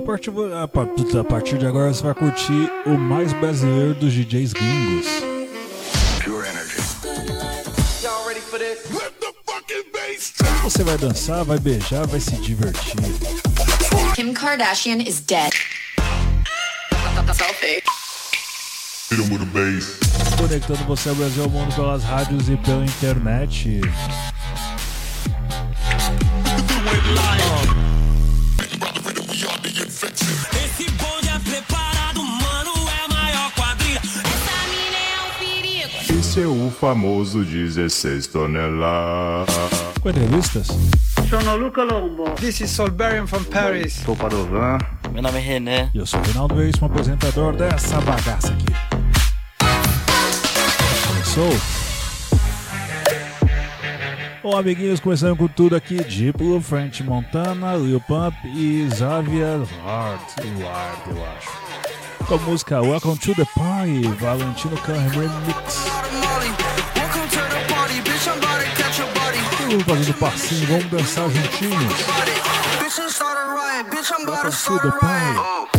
A partir, a, a partir de agora você vai curtir o mais brasileiro dos DJs gringos. Pure Energy. Você vai dançar, vai beijar, vai se divertir. Kim Kardashian is dead. Conectando você ao Brasil ao mundo pelas rádios e pela internet. Famoso 16 toneladas. Com entrevistas? Sono Luca Lombo. This is Solberian from Paris. Sou Padovan. Meu nome é René. E eu sou o Reinaldo Veríssimo, apresentador dessa bagaça aqui. Começou? Bom, amiguinhos, começando com tudo aqui: Diplo, French Montana, Lil Pump e Xavier Hart, Ward, eu acho. Com a música Welcome to the Party, Valentino Khan Remix. Vamos fazendo passinho, vamos dançar juntinhos. To the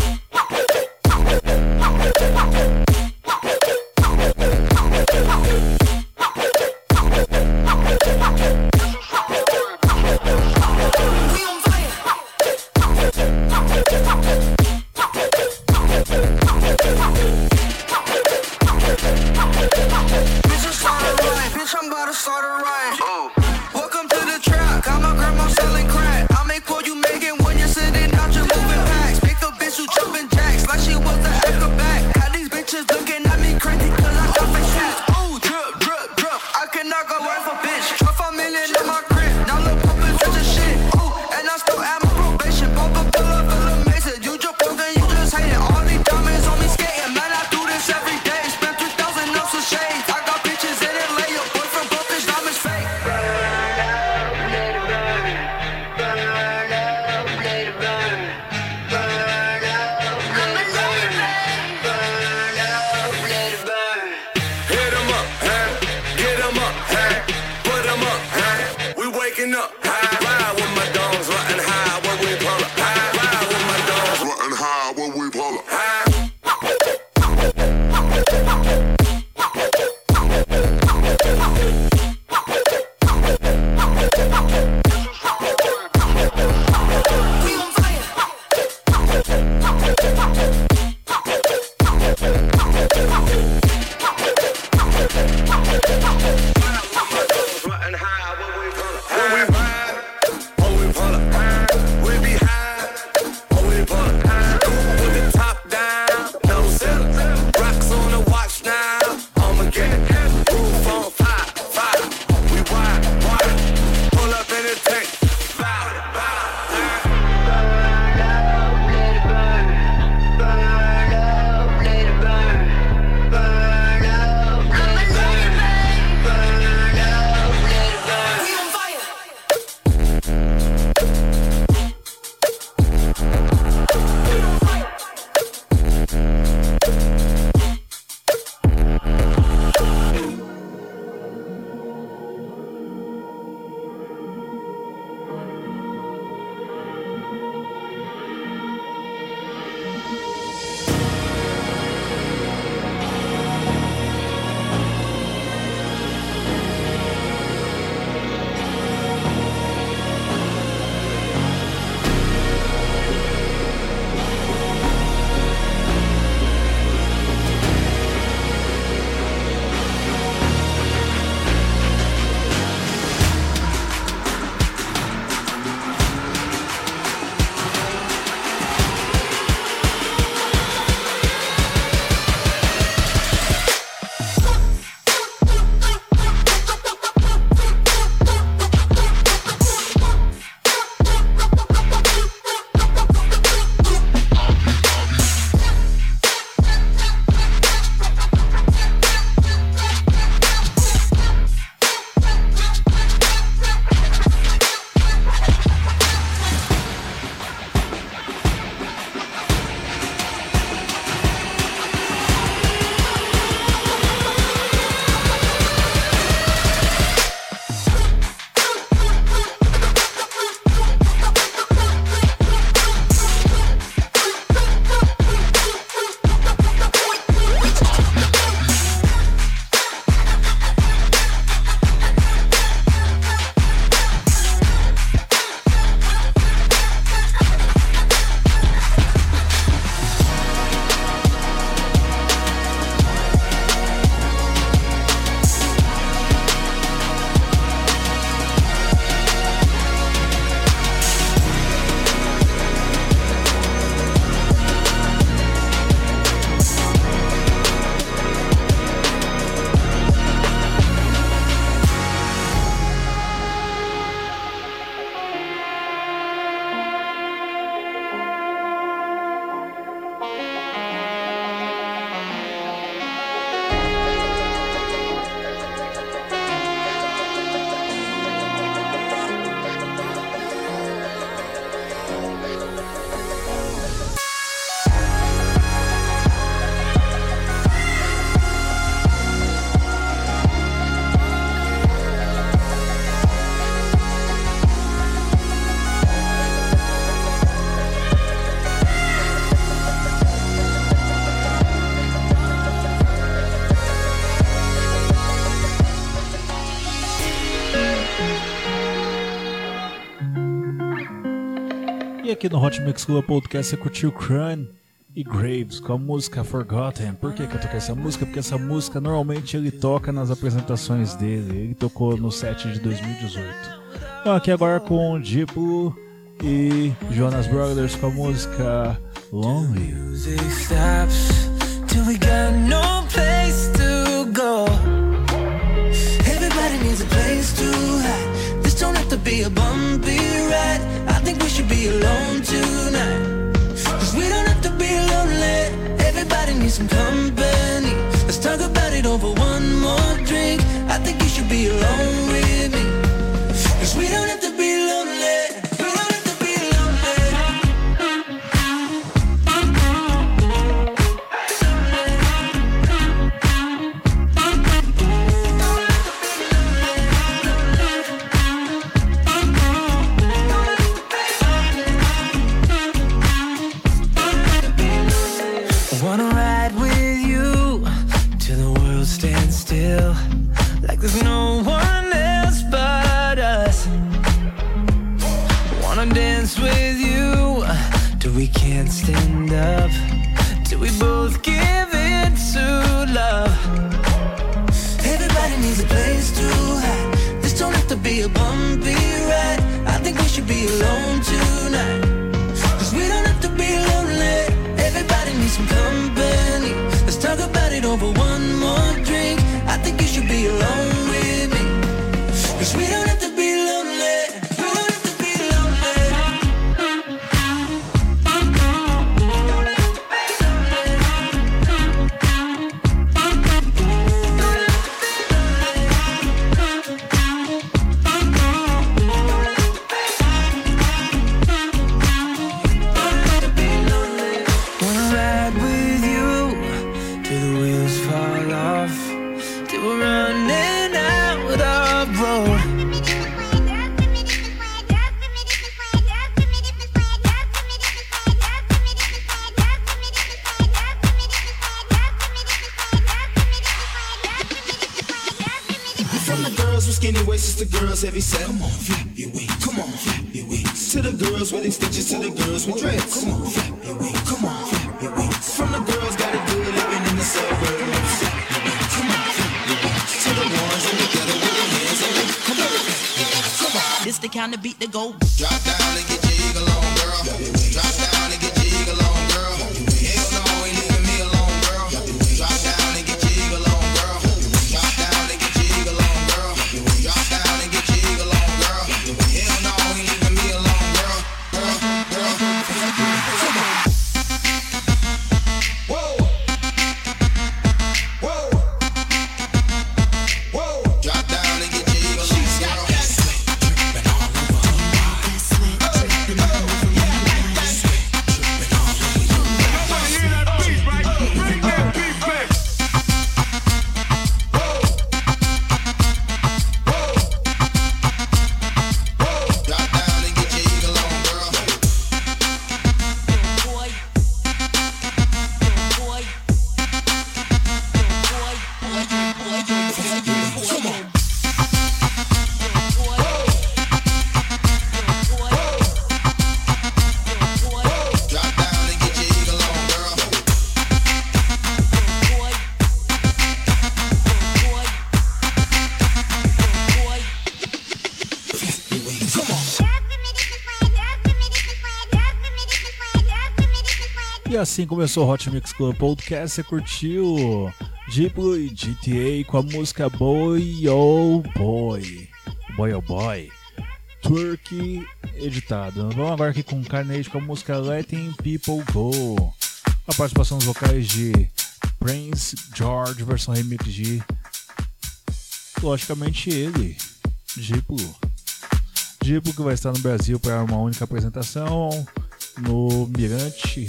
aqui no Hot Mix Club Podcast você curtiu Crane e Graves com a música Forgotten. Por que, que eu toquei essa música? Porque essa música normalmente ele toca nas apresentações dele. Ele tocou no set de 2018. Então aqui agora com Diplo e Jonas Brothers com a música Lonely. Everybody needs a place to hide. This don't have to be a bumpy ride. Cause we don't have to be lonely. Everybody needs some company. Let's talk about it over one more drink. I think you should be alone assim começou o Hot Mix Club Podcast. Você curtiu Diplo e GTA com a música Boy Oh Boy. Boy Oh Boy. Turkey editado. Vamos agora aqui com Carnage com a música Letting People Go. A participação dos vocais de Prince George, versão remix de. Logicamente ele, Diplo. Diplo que vai estar no Brasil para uma única apresentação no Mirante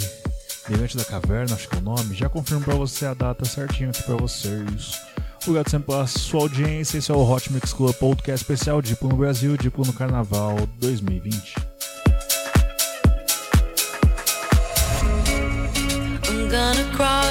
Mirante da Caverna, acho que é o nome. Já confirmo para você a data certinho aqui para vocês. Obrigado sempre pela sua audiência. Esse é o Hot Mix Club Podcast especial Diplo no Brasil, Diplo no Carnaval 2020. I'm gonna cross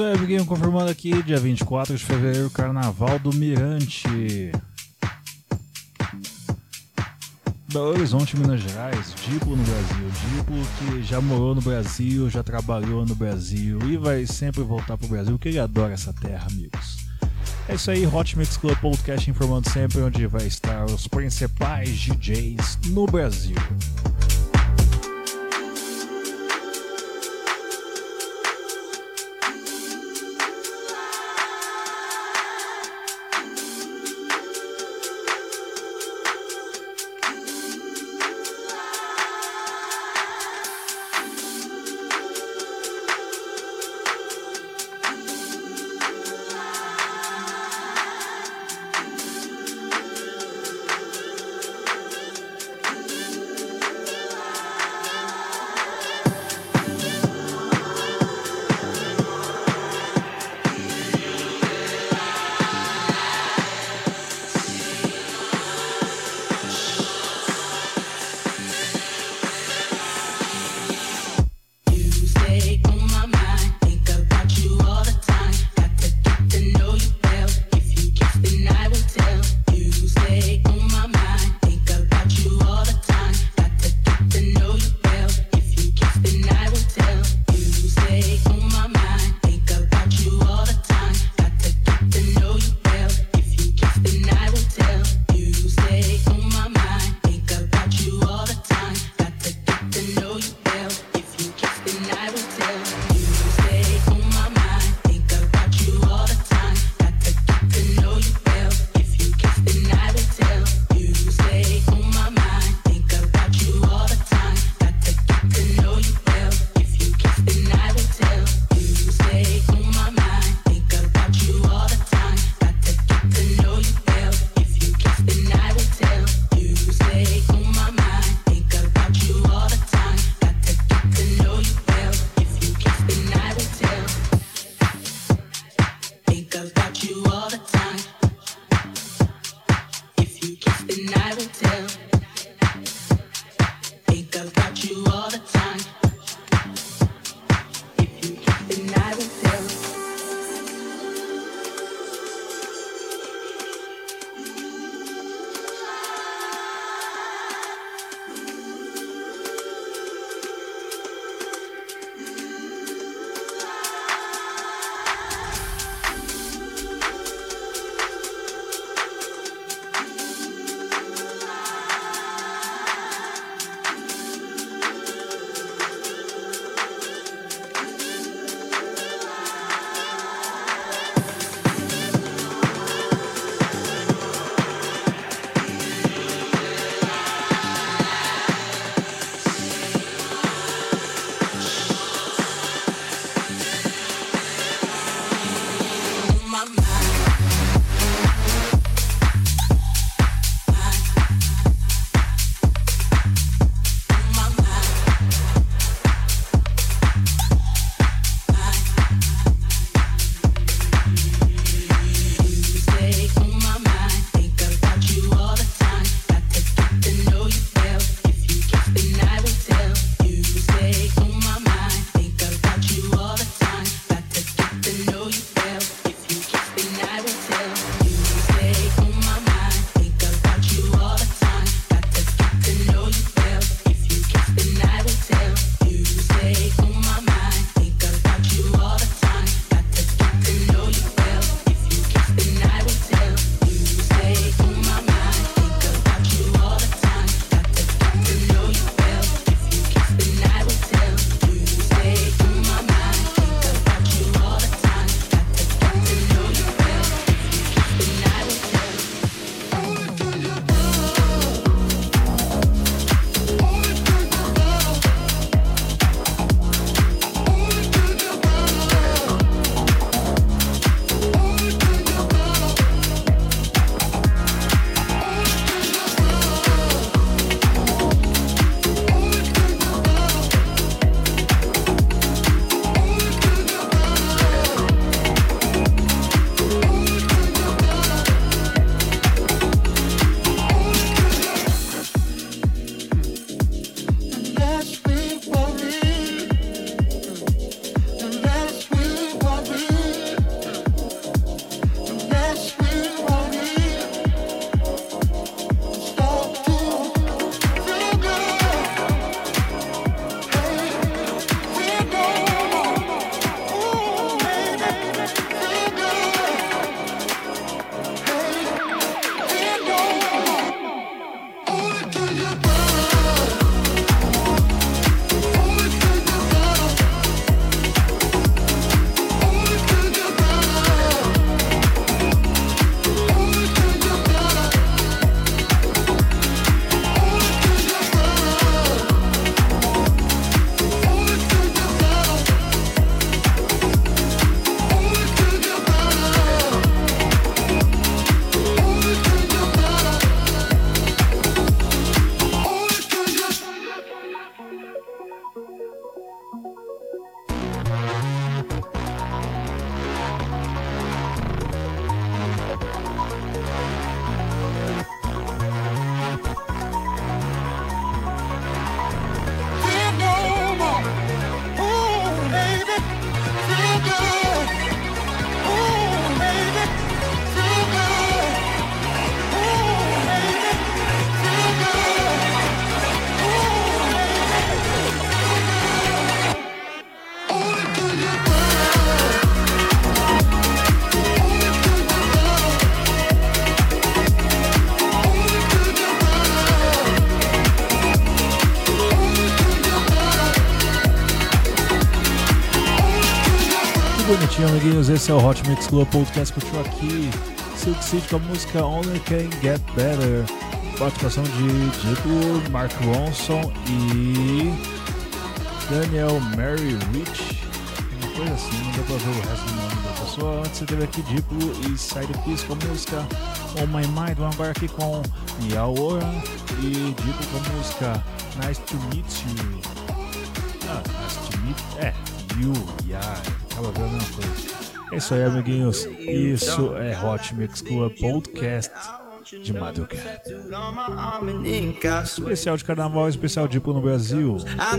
isso aí, amiguinho, confirmando aqui, dia 24 de fevereiro, Carnaval do Mirante. Belo Horizonte, Minas Gerais, Diplo no Brasil. Diplo que já morou no Brasil, já trabalhou no Brasil e vai sempre voltar pro Brasil, porque ele adora essa terra, amigos. É isso aí, Hot Mix Club Podcast informando sempre onde vai estar os principais DJs no Brasil. Amiguinhos, esse é o Hot Mix Club Podcast Curtiu aqui. Silk City com a música Only Can Get Better. Participação de Diplo, Mark Ronson e Daniel Mary Rich. Uma coisa assim, não dá pra ver o resto do nome da pessoa. Antes você teve aqui Diplo e Side Piece com a música On My Mind. Vamos agora aqui com Yao Oran e Diplo com a música Nice to Meet You. Ah, nice to meet. É, you, yeah acaba vendo a mesma coisa. É isso aí, amiguinhos. Isso é Hot Mix Club Podcast. de madrugada. Especial de carnaval, especial Diplo no Brasil. I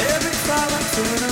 Every time I turn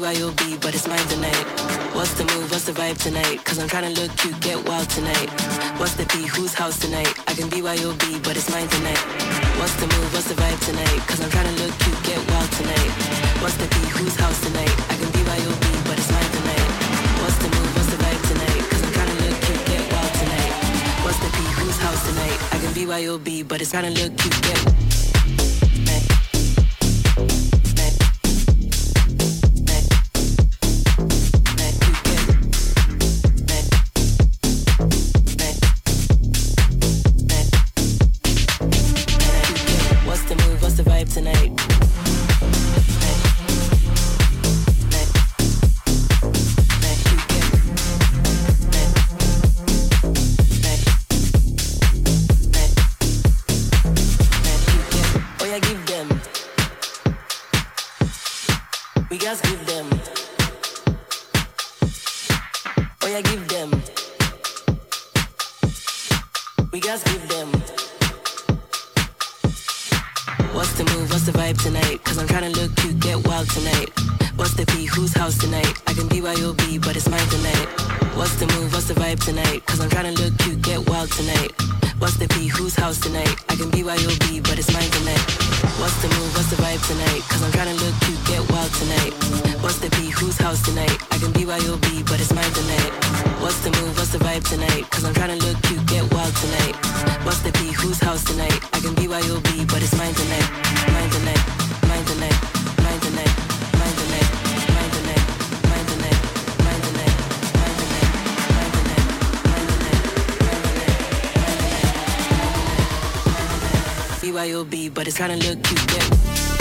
tonight? I can be YOB, but it's mine tonight. What's the move, what's the vibe tonight? Cause I'm trying to look cute, get wild tonight. What's the beat, whose house tonight? I can be YOB, but it's mine tonight. What's the move, what's the vibe tonight? Cause I'm trying to look cute, get wild tonight. What's the beat, whose house tonight? I can be YOB, but it's mine tonight. What's the move, what's the vibe tonight? Cause I'm trying to look cute, get wild tonight. What's the beat, whose house tonight? I can be YOB, but it's trying to look cute, get but it's kinda look cute. Yeah.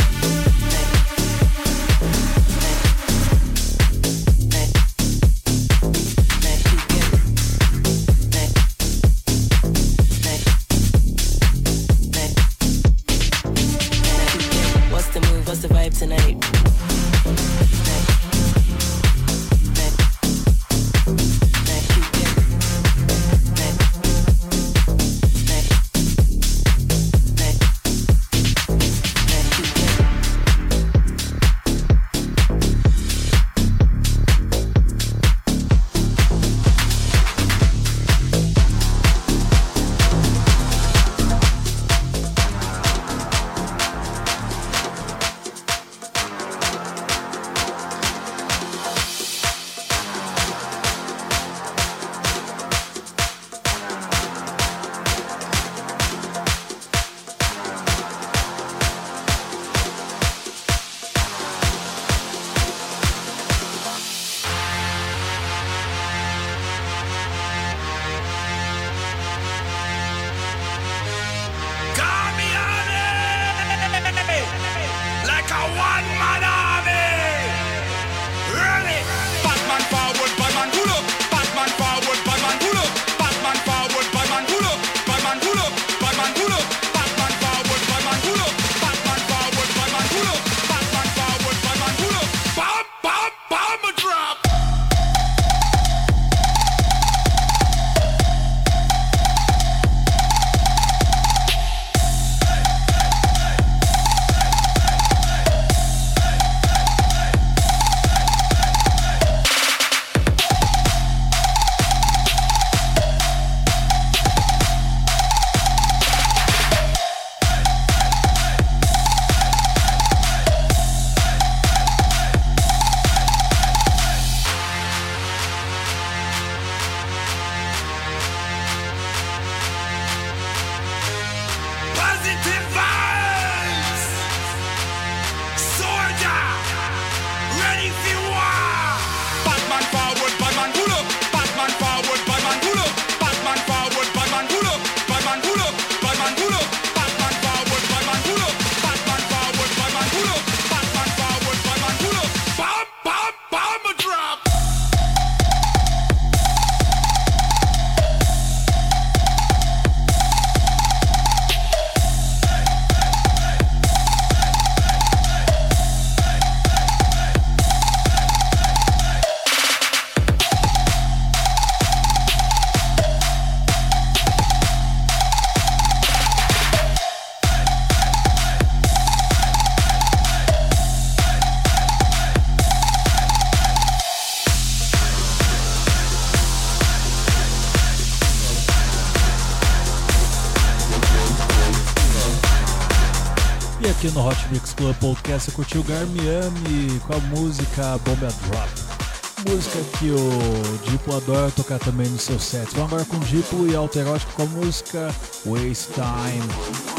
Mix Club Podcast, você curtiu Garmiani com a música Bomba Drop. Música que o Diplo adora tocar também no seu set. Vamos agora com o Diplo e Alterótico com a música Waste Time.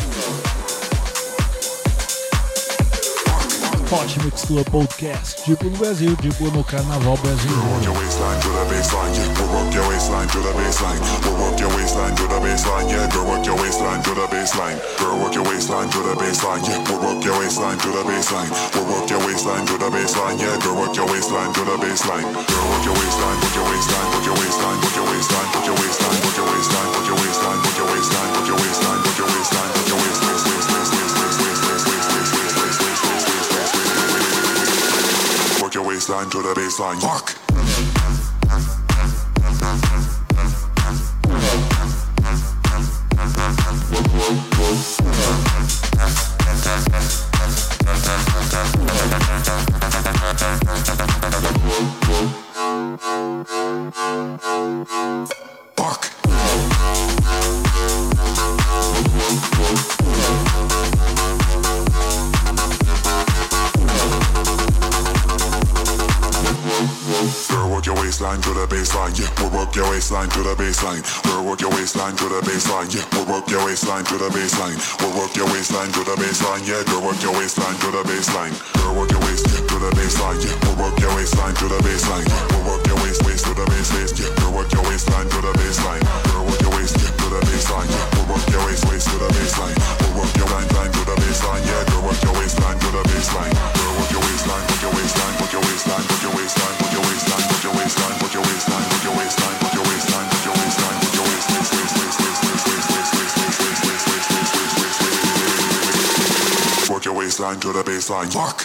Ótimo Exclua Podcast. Diplo no Brasil, Diplo no Carnaval Brasil. Waistline to the baseline. Fuck. Waistline to the baseline. We'll work your waistline to the baseline. Yeah, we'll work your waistline to the baseline. We'll work your waistline to the baseline. Yeah, girl, work your waistline to the baseline. Girl, work your waist to the baseline. Yeah, we'll work your waistline to the baseline. We'll work your waist waist to the base base. Yeah, girl, work your waistline to the baseline. Girl, work your waist to the baseline. Yeah, we'll work your waist waist to the baseline. We'll work your line line to the baseline. Yeah, girl, work your waistline to the baseline. Work your waistline, work your waistline, work your waistline, work your waistline, baseline to the baseline. Fuck.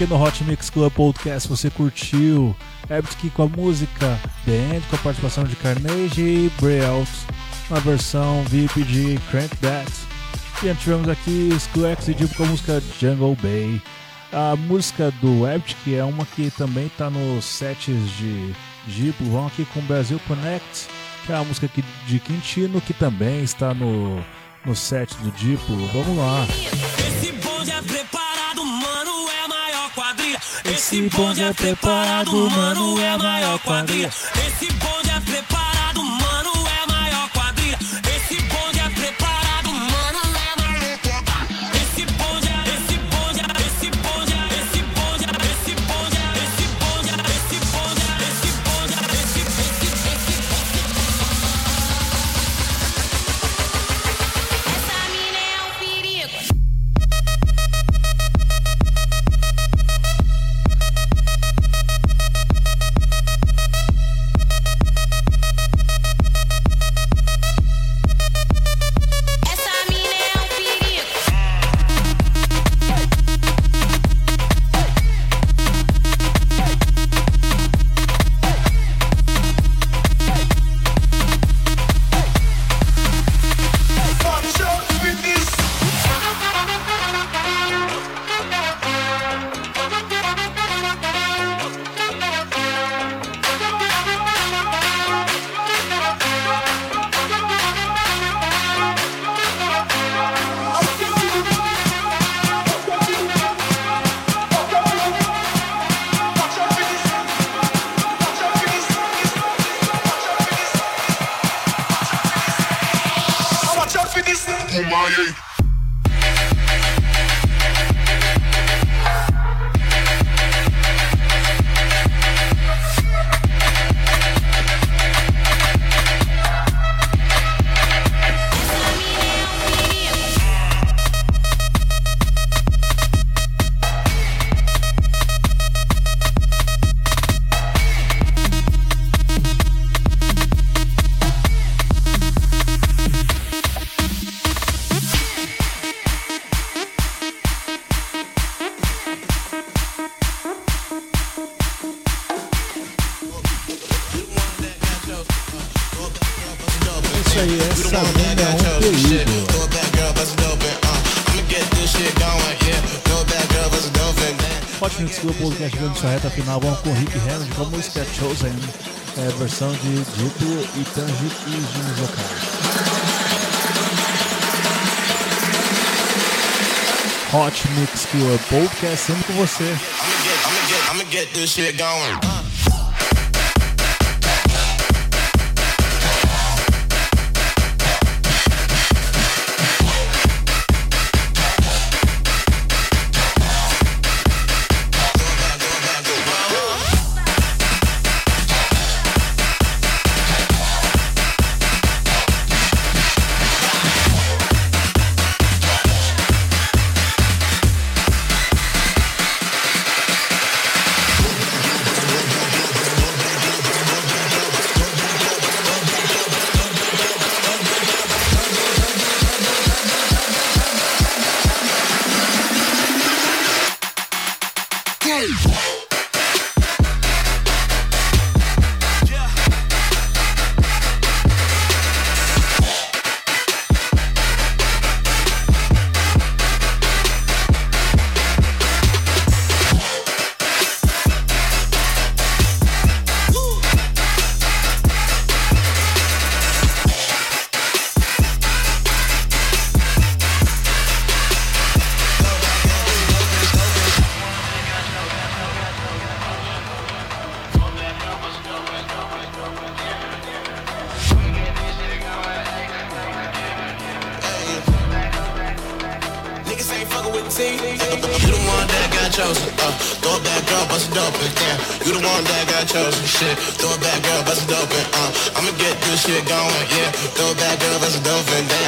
Aqui no Hot Mix Club Podcast. Você curtiu Epic com a música The End, com a participação de Carnage e Brealt, na versão VIP de Crank That. E antes tivemos aqui Sklex e Deep com a música Jungle Bay. A música do Epic é uma que também está nos sets de Diplo. Vamos aqui com Brasil Connect, que é a música de Quintino, que também está no, no set do Diplo. Vamos lá. Esse bonde é preparado, mano, é a maior quadrilha. Hot Mix Club Podcast chegando sua reta final. Vamos com Rick Hammond com a música Chosen, é, versão de Diplo e Tanji e Jimmy Zokai. Hot Mix Club Podcast sempre com você. I'ma get this shit going. yeah. Throw back up, let's go for.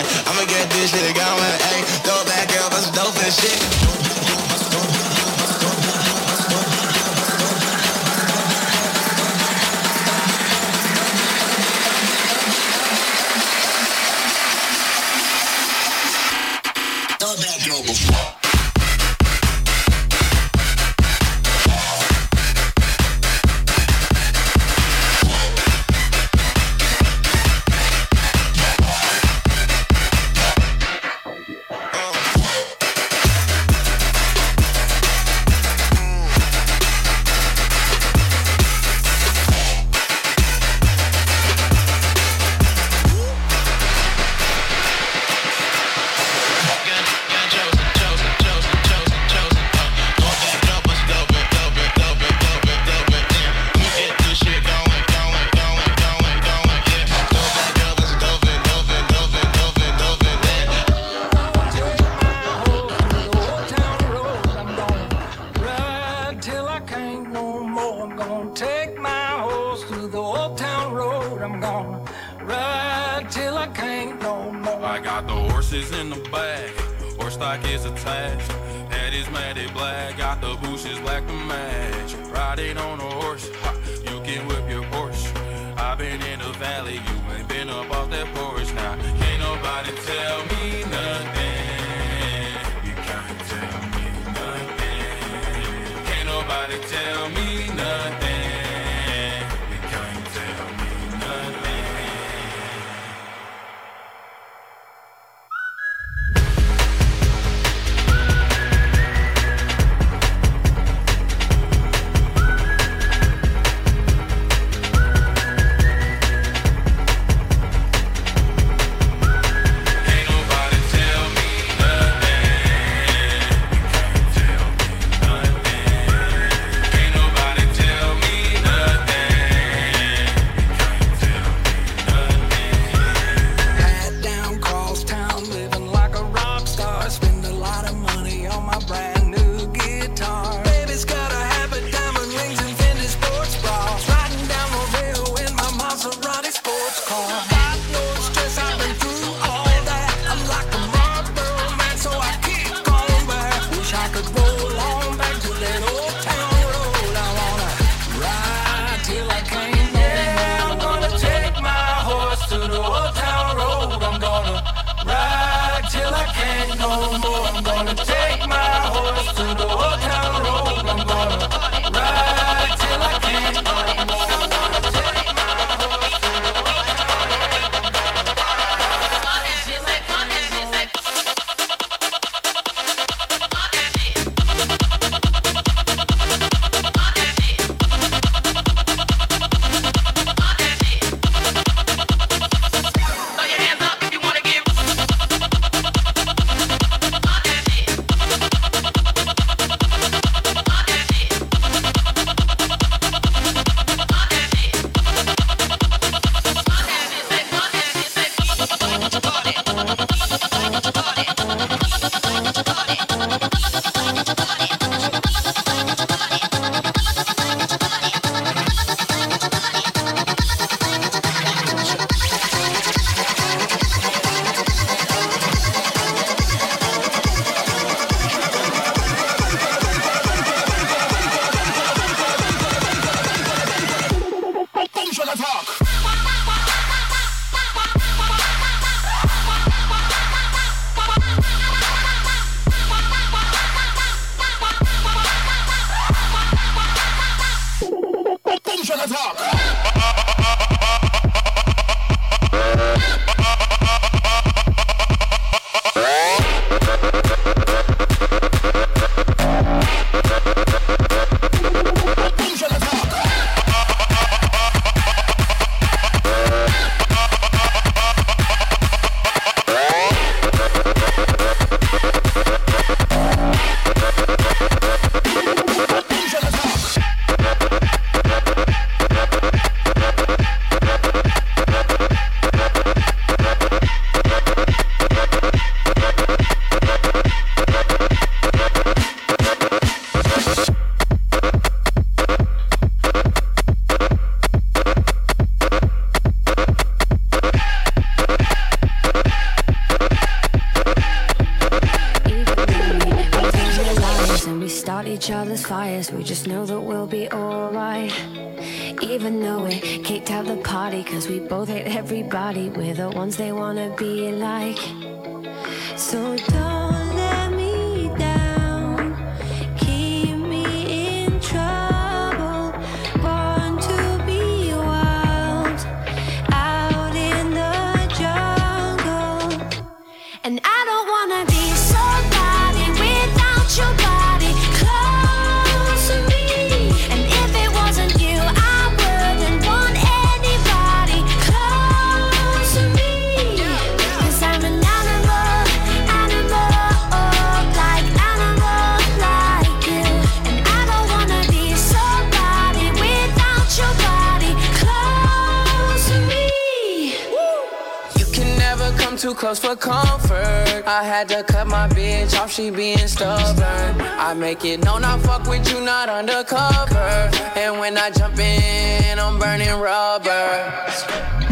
For comfort. I had to cut my bitch off, she being stubborn. I make it known I fuck with you, not undercover. And when I jump in, I'm burning rubber.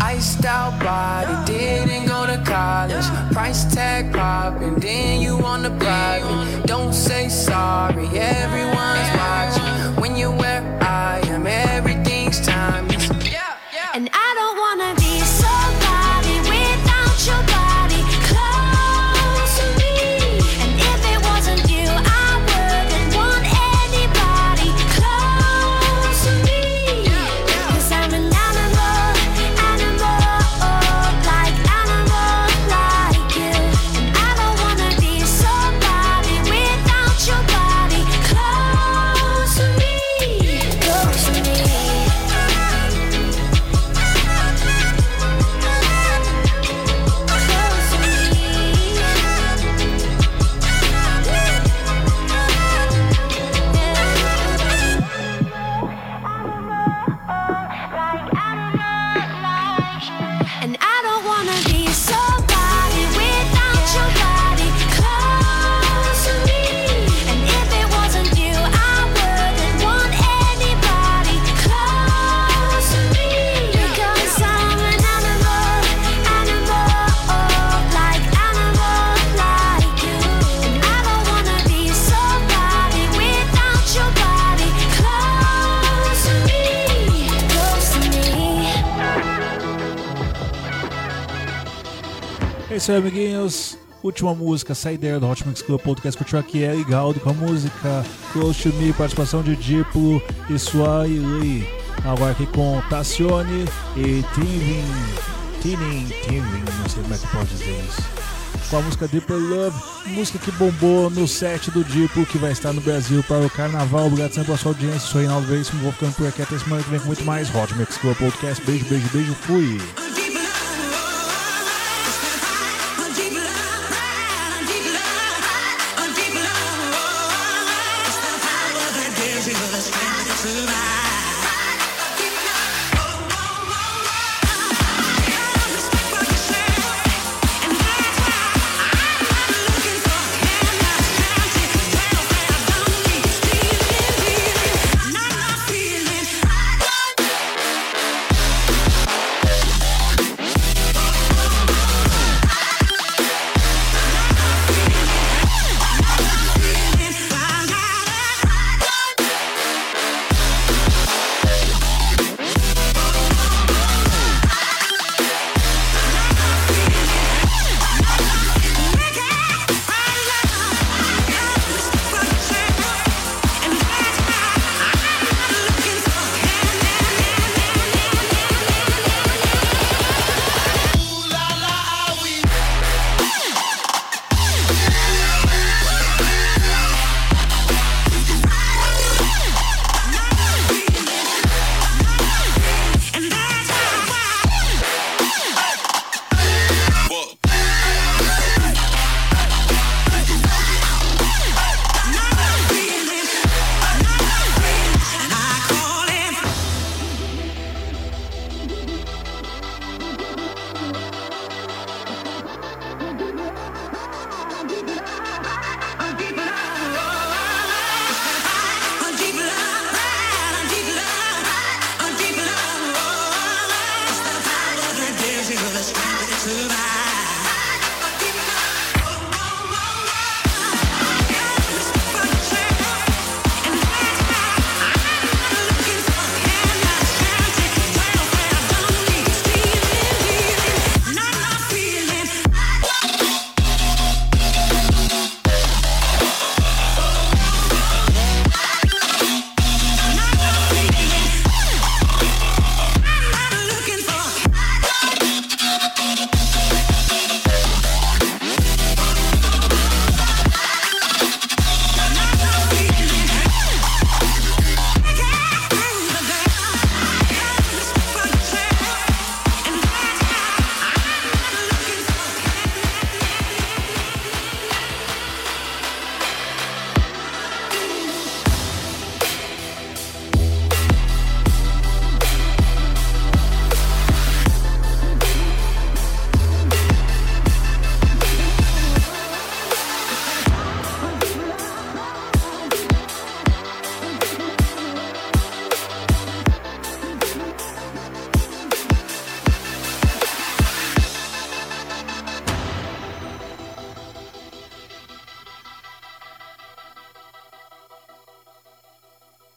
Iced out body, didn't go to college. Price tag popping, then you on the private. Don't say sorry, everyone's watching. When you're where I am, everything's timeless. And I don't wanna be somebody without your body isso aí, amiguinhos. Última música, saideira do Hot Mix Club Podcast curtiu aqui Ellie Galdo com a música Close to Me, participação de Diplo e Swai Lee. Agora aqui com Tassione e Tivin, Tinin, Tivin, não sei como é que pode dizer isso. Com a música Deeper Love, música que bombou no set do Diplo, que vai estar no Brasil para o Carnaval. Obrigado sempre pela sua audiência, sou Reinaldo Veríssimo, vou ficando por aqui até semana que vem com muito mais Hot Mix Club Podcast. Beijo, beijo, beijo, fui!